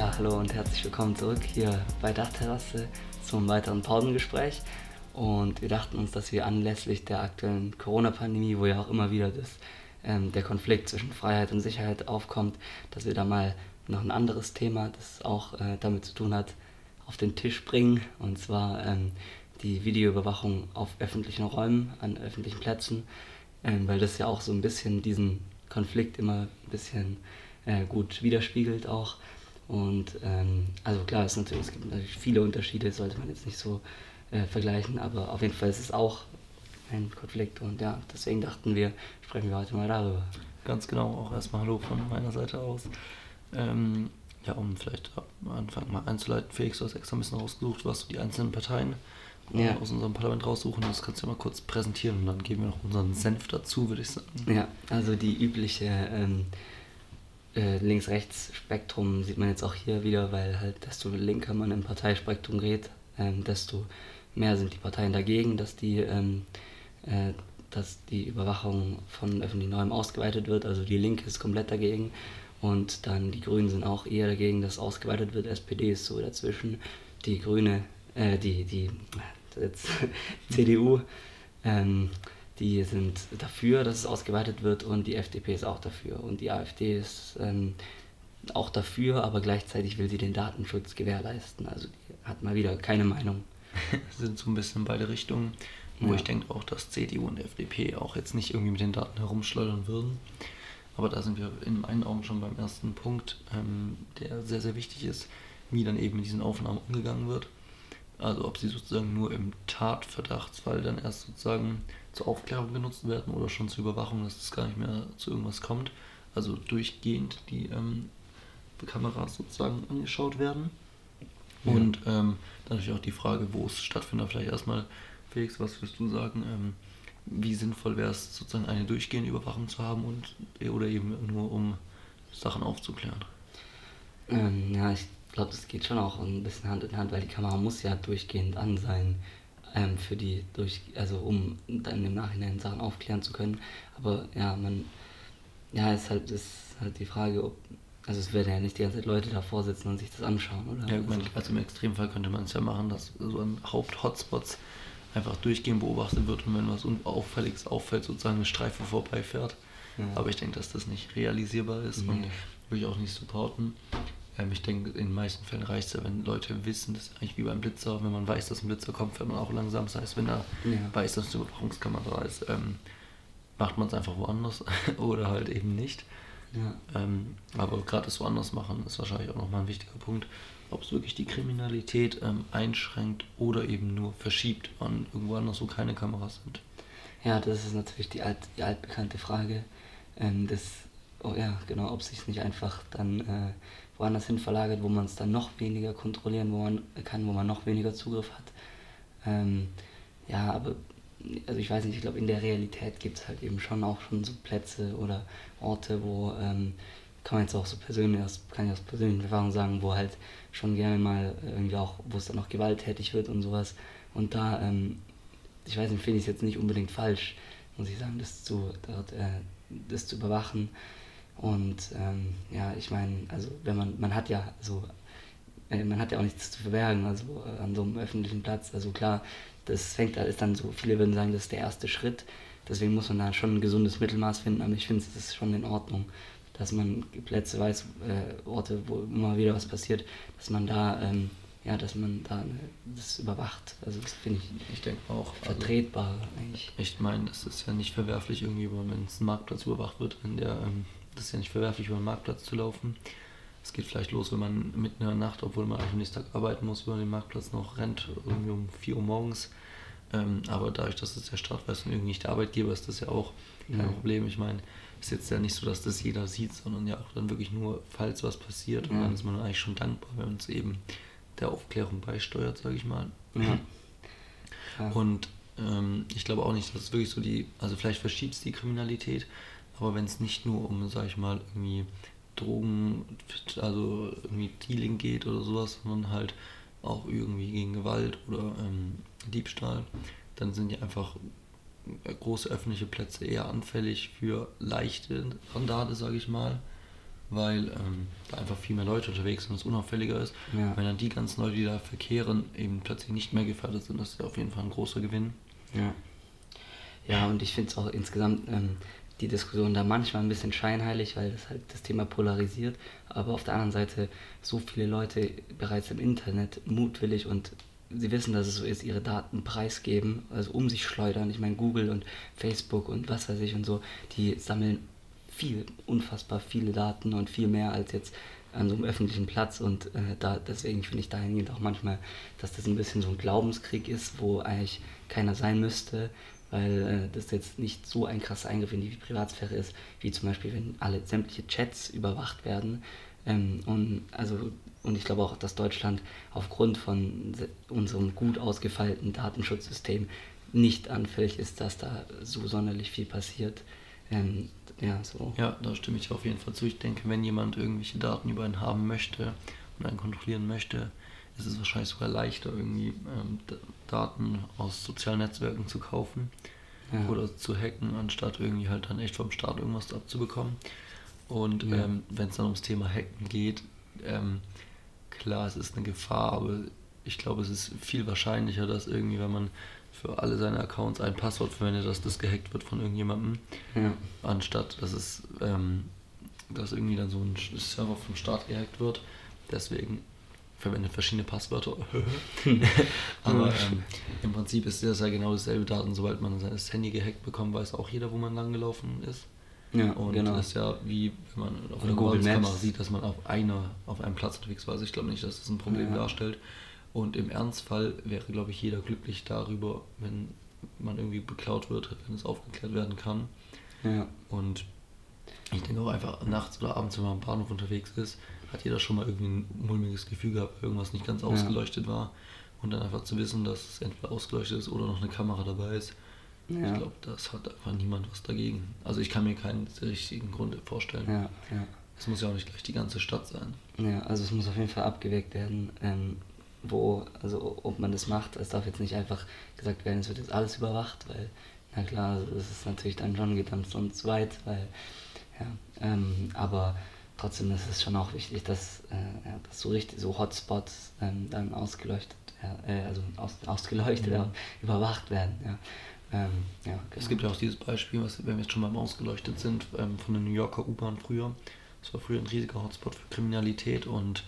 hallo und herzlich willkommen zurück hier bei Dachterrasse zum weiteren Pausengespräch. Und wir dachten uns, dass wir anlässlich der aktuellen Corona-Pandemie, wo ja auch immer wieder das, ähm, der Konflikt zwischen Freiheit und Sicherheit aufkommt, dass wir da mal noch ein anderes Thema, das auch äh, damit zu tun hat, auf den Tisch bringen. Und zwar ähm, die Videoüberwachung auf öffentlichen Räumen, an öffentlichen Plätzen, ähm, weil das ja auch so ein bisschen diesen Konflikt immer ein bisschen äh, gut widerspiegelt auch. Und ähm, also klar, es, natürlich, es gibt natürlich viele Unterschiede, sollte man jetzt nicht so äh, vergleichen, aber auf jeden Fall ist es auch ein Konflikt und ja, deswegen dachten wir, sprechen wir heute mal darüber. Ganz genau, auch erstmal Hallo von meiner Seite aus. Ähm, ja, um vielleicht am Anfang mal einzuleiten, Felix, du hast extra ein bisschen rausgesucht, was die einzelnen Parteien äh, ja. aus unserem Parlament raussuchen. Das kannst du ja mal kurz präsentieren und dann geben wir noch unseren Senf dazu, würde ich sagen. Ja, also die übliche ähm, äh, Links-Rechts-Spektrum sieht man jetzt auch hier wieder, weil halt desto linker man im Parteispektrum geht, ähm, desto mehr sind die Parteien dagegen, dass die, ähm, äh, dass die Überwachung von öffentlichen Räumen ausgeweitet wird. Also die Linke ist komplett dagegen und dann die Grünen sind auch eher dagegen, dass ausgeweitet wird. SPD ist so dazwischen. Die Grüne, äh, die, die jetzt, CDU, ähm, die sind dafür, dass es ausgeweitet wird und die FDP ist auch dafür. Und die AfD ist ähm, auch dafür, aber gleichzeitig will sie den Datenschutz gewährleisten. Also die hat mal wieder keine Meinung. sind so ein bisschen in beide Richtungen, wo ja. ich denke auch, dass CDU und FDP auch jetzt nicht irgendwie mit den Daten herumschleudern würden. Aber da sind wir in meinen Augen schon beim ersten Punkt, ähm, der sehr, sehr wichtig ist, wie dann eben mit diesen Aufnahmen umgegangen wird. Also ob sie sozusagen nur im Tatverdachtsfall dann erst sozusagen zur Aufklärung genutzt werden oder schon zur Überwachung, dass es gar nicht mehr zu irgendwas kommt. Also durchgehend die ähm, Kameras sozusagen angeschaut werden. Ja. Und ähm, dann natürlich auch die Frage, wo es stattfindet. Vielleicht erstmal, Felix, was würdest du sagen? Ähm, wie sinnvoll wäre es, sozusagen eine durchgehende Überwachung zu haben und oder eben nur um Sachen aufzuklären? Ähm, ja, ich glaube, das geht schon auch ein bisschen Hand in Hand, weil die Kamera muss ja durchgehend an sein, ähm, für die durch, also um dann im Nachhinein Sachen aufklären zu können. Aber ja, man, ja, ist halt, ist halt die Frage, ob, also es werden ja nicht die ganze Zeit Leute davor sitzen und sich das anschauen, oder? Ja, also, also im Extremfall könnte man es ja machen, dass so an Haupt-Hotspots einfach durchgehend beobachtet wird und wenn was Unauffälliges auffällt, sozusagen eine Streife vorbeifährt. Ja. Aber ich denke, dass das nicht realisierbar ist nee. und würde ich auch nicht supporten. Ähm, ich denke, in den meisten Fällen reicht es ja, wenn Leute wissen, das ist eigentlich wie beim Blitzer, wenn man weiß, dass ein Blitzer kommt, fährt man auch langsam. Das heißt, wenn er ja. weiß, dass eine Überwachungskamera ist, ähm, macht man es einfach woanders oder halt eben nicht. Ja. Ähm, aber gerade das woanders machen ist wahrscheinlich auch nochmal ein wichtiger Punkt, ob es wirklich die Kriminalität ähm, einschränkt oder eben nur verschiebt an irgendwo anders, wo keine Kameras sind. Ja, das ist natürlich die, alt, die altbekannte Frage. Ähm, das, oh ja, genau, ob sich nicht einfach dann äh, woanders hin verlagert, wo man es dann noch weniger kontrollieren wo man kann, wo man noch weniger Zugriff hat. Ähm, ja, aber also ich weiß nicht, ich glaube in der Realität gibt es halt eben schon auch schon so Plätze oder Orte, wo ähm, kann man jetzt auch so persönlich, kann ich aus persönlichen Erfahrungen sagen, wo halt schon gerne mal irgendwie auch, wo es dann auch gewalttätig wird und sowas. Und da, ähm, ich weiß nicht, finde ich es jetzt nicht unbedingt falsch, muss ich sagen, das zu, dort, äh, das zu überwachen. Und ähm, ja, ich meine, also wenn man, man hat ja so, äh, man hat ja auch nichts zu verbergen, also äh, an so einem öffentlichen Platz. Also klar, das fängt, ist dann so, viele würden sagen, das ist der erste Schritt. Deswegen muss man da schon ein gesundes Mittelmaß finden, aber ich finde, es ist schon in Ordnung, dass man Plätze weiß, äh, Orte, wo immer wieder was passiert, dass man da, ähm, ja, dass man da das überwacht. Also das finde ich, ich denke auch also vertretbar also, eigentlich. Ich meine, es ist ja nicht verwerflich irgendwie, wenn es ein Marktplatz überwacht wird, in der ähm, das ist ja nicht verwerflich, über den Marktplatz zu laufen. Es geht vielleicht los, wenn man mitten in der Nacht, obwohl man eigentlich am nächsten Tag arbeiten muss, über den Marktplatz noch rennt, irgendwie um 4 Uhr morgens. Ähm, aber dadurch, dass es der Stadt weiß und irgendwie nicht der Arbeitgeber ist, das ja auch kein ja. Problem. Ich meine, ist jetzt ja nicht so, dass das jeder sieht, sondern ja auch dann wirklich nur, falls was passiert. Und ja. dann ist man eigentlich schon dankbar, wenn uns eben der Aufklärung beisteuert, sage ich mal. Ja. Und ähm, ich glaube auch nicht, dass es wirklich so die, also vielleicht verschiebt es die Kriminalität, aber wenn es nicht nur um, sag ich mal, irgendwie Drogen, also irgendwie Dealing geht oder sowas, sondern halt auch irgendwie gegen Gewalt oder ähm, Diebstahl, dann sind ja einfach große öffentliche Plätze eher anfällig für leichte Randale, sage ich mal. weil ähm, da einfach viel mehr Leute unterwegs sind und es unauffälliger ist. Ja. Wenn dann die ganzen Leute, die da verkehren, eben plötzlich nicht mehr gefährdet sind, das ist auf jeden Fall ein großer Gewinn. Ja. Ja, und ich finde es auch insgesamt ähm, die Diskussion da manchmal ein bisschen scheinheilig, weil das halt das Thema polarisiert. Aber auf der anderen Seite so viele Leute bereits im Internet mutwillig und sie wissen, dass es so ist, ihre Daten preisgeben, also um sich schleudern. Ich meine, Google und Facebook und was weiß ich und so, die sammeln viel, unfassbar viele Daten und viel mehr als jetzt an so einem öffentlichen Platz und äh, da deswegen finde ich dahingehend auch manchmal, dass das ein bisschen so ein Glaubenskrieg ist, wo eigentlich keiner sein müsste, weil äh, das jetzt nicht so ein krasser Eingriff in die Privatsphäre ist, wie zum Beispiel, wenn alle sämtliche Chats überwacht werden. Ähm, und, also, und ich glaube auch, dass Deutschland aufgrund von se- unserem gut ausgefeilten Datenschutzsystem nicht anfällig ist, dass da so sonderlich viel passiert. Ähm, ja, so. Ja, da stimme ich auf jeden Fall zu. Ich denke, wenn jemand irgendwelche Daten über einen haben möchte und einen kontrollieren möchte, ist es wahrscheinlich sogar leichter, irgendwie ähm, Daten aus sozialen Netzwerken zu kaufen Ja. oder zu hacken, anstatt irgendwie halt dann echt vom Staat irgendwas abzubekommen. Und Ja. ähm, wenn es dann ums Thema Hacken geht, ähm, klar, es ist eine Gefahr, aber ich glaube, es ist viel wahrscheinlicher, dass irgendwie, wenn man für alle seine Accounts ein Passwort verwendet, dass das gehackt wird von irgendjemandem Ja. anstatt dass es ähm, dass irgendwie dann so ein Server vom Staat gehackt wird. Deswegen verwendet verschiedene Passwörter. Aber ähm, im Prinzip ist das ja genau dasselbe Daten. Sobald man sein Handy gehackt bekommt, weiß auch jeder, wo man lang gelaufen ist. Ja, Und genau. das ist ja wie wenn man auf Oder einer Google Kamera Maps. sieht, dass man auf einer auf einem Platz unterwegs war. Also ich glaube nicht, dass das ein Problem Ja. darstellt. Und im Ernstfall wäre, glaube ich, jeder glücklich darüber, wenn man irgendwie beklaut wird, wenn es aufgeklärt werden kann. Ja. Und ich denke auch einfach nachts oder abends, wenn man am Bahnhof unterwegs ist, hat jeder schon mal irgendwie ein mulmiges Gefühl gehabt, irgendwas nicht ganz Ja. ausgeleuchtet war. Und dann einfach zu wissen, dass es entweder ausgeleuchtet ist oder noch eine Kamera dabei ist. Ja. Ich glaube, das hat einfach niemand was dagegen. Also ich kann mir keinen richtigen Grund vorstellen. Ja, ja. Es muss ja auch nicht gleich die ganze Stadt sein. Ja, also es muss auf jeden Fall abgewägt werden, ähm, wo, also ob man das macht. Es darf jetzt nicht einfach gesagt werden, es wird jetzt alles überwacht, weil, na klar, es ist natürlich dann schon geht dann schon zu weit, weil, ja, ähm, aber trotzdem ist es schon auch wichtig, dass, äh, ja, dass so richtig, so Hotspots ähm, dann ausgeleuchtet, äh, also aus, ausgeleuchtet, Mhm. ja, überwacht werden, ja. Ähm, ja, Es genau. gibt ja auch dieses Beispiel, was, wenn wir jetzt schon beim Ausgeleuchtet sind, ähm, von der New Yorker U-Bahn früher. Das war früher ein riesiger Hotspot für Kriminalität und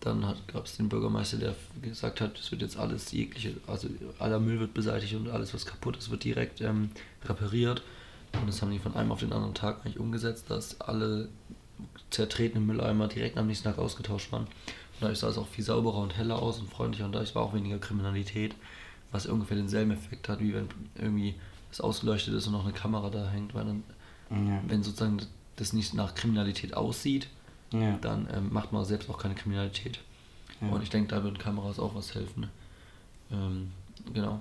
dann gab es den Bürgermeister, der gesagt hat, es wird jetzt alles jegliche, also aller Müll wird beseitigt und alles, was kaputt ist, wird direkt ähm, repariert. Und das haben die von einem auf den anderen Tag eigentlich umgesetzt, dass alle zertretenen Mülleimer direkt am nächsten Tag ausgetauscht waren. Und dadurch sah es auch viel sauberer und heller aus und freundlicher und dadurch war auch weniger Kriminalität, was ungefähr denselben Effekt hat, wie wenn irgendwie es ausgeleuchtet ist und noch eine Kamera da hängt, weil dann, Ja. wenn sozusagen das nicht nach Kriminalität aussieht, Ja. dann ähm, macht man selbst auch keine Kriminalität. Ja. Und ich denke, da würden Kameras auch was helfen. Ähm, genau.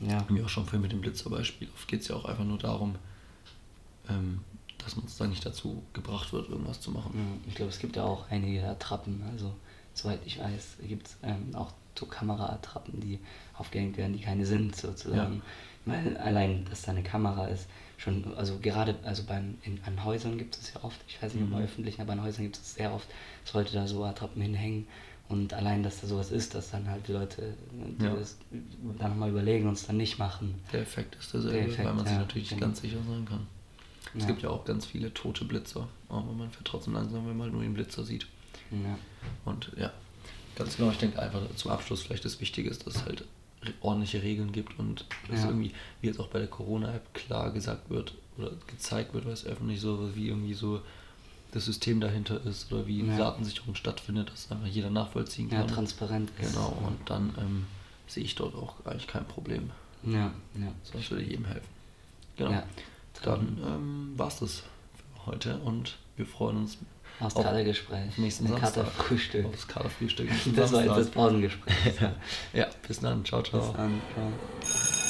ja. Wie auch schon vorhin mit dem Blitzerbeispiel. Oft geht es ja auch einfach nur darum, ähm, dass man sozusagen nicht dazu gebracht wird, irgendwas zu machen. Ja, Ich glaube, es gibt ja auch einige Attrappen. Also, soweit ich weiß, gibt es ähm, auch so Kameraattrappen, die aufgehängt werden, die keine sind, sozusagen. Weil allein, dass da eine Kamera ist, schon, also gerade, also beim, in, an Häusern gibt es ja oft, ich weiß nicht, Mhm. öffentlichen, aber an Häusern gibt es sehr oft, sollte da so Attrappen hinhängen. Und allein, dass da sowas ist, dass dann halt die Leute äh, die Ja. das dann nochmal überlegen und es dann nicht machen. Der Effekt ist derselbe, Der Effekt, weil man sich ja, natürlich nicht genau. ganz sicher sein kann. Es Ja. gibt ja auch ganz viele tote Blitzer, aber man fährt trotzdem langsam, wenn man nur den Blitzer sieht. Ja. Und ja, ganz genau, ich denke einfach zum Abschluss vielleicht das Wichtige ist, dass es halt ordentliche Regeln gibt und dass Ja. irgendwie, wie jetzt auch bei der Corona-App klar gesagt wird oder gezeigt wird, weil es öffentlich so, wie irgendwie so das System dahinter ist oder wie Ja. Datensicherung stattfindet, dass einfach jeder nachvollziehen Ja, kann. transparent ist. Genau, und dann ähm, sehe ich dort auch eigentlich kein Problem. Ja, ja. Das würde jedem helfen. Genau. Ja. Dann ähm, war es das für heute und wir freuen uns Aus auf Katergespräch. nächsten Ein Samstag. Katerfrühstück. Aufs Katerfrühstück. Das war jetzt das Samstag. Pausengespräch. ja, bis dann. Ciao, ciao. Bis dann. Ciao.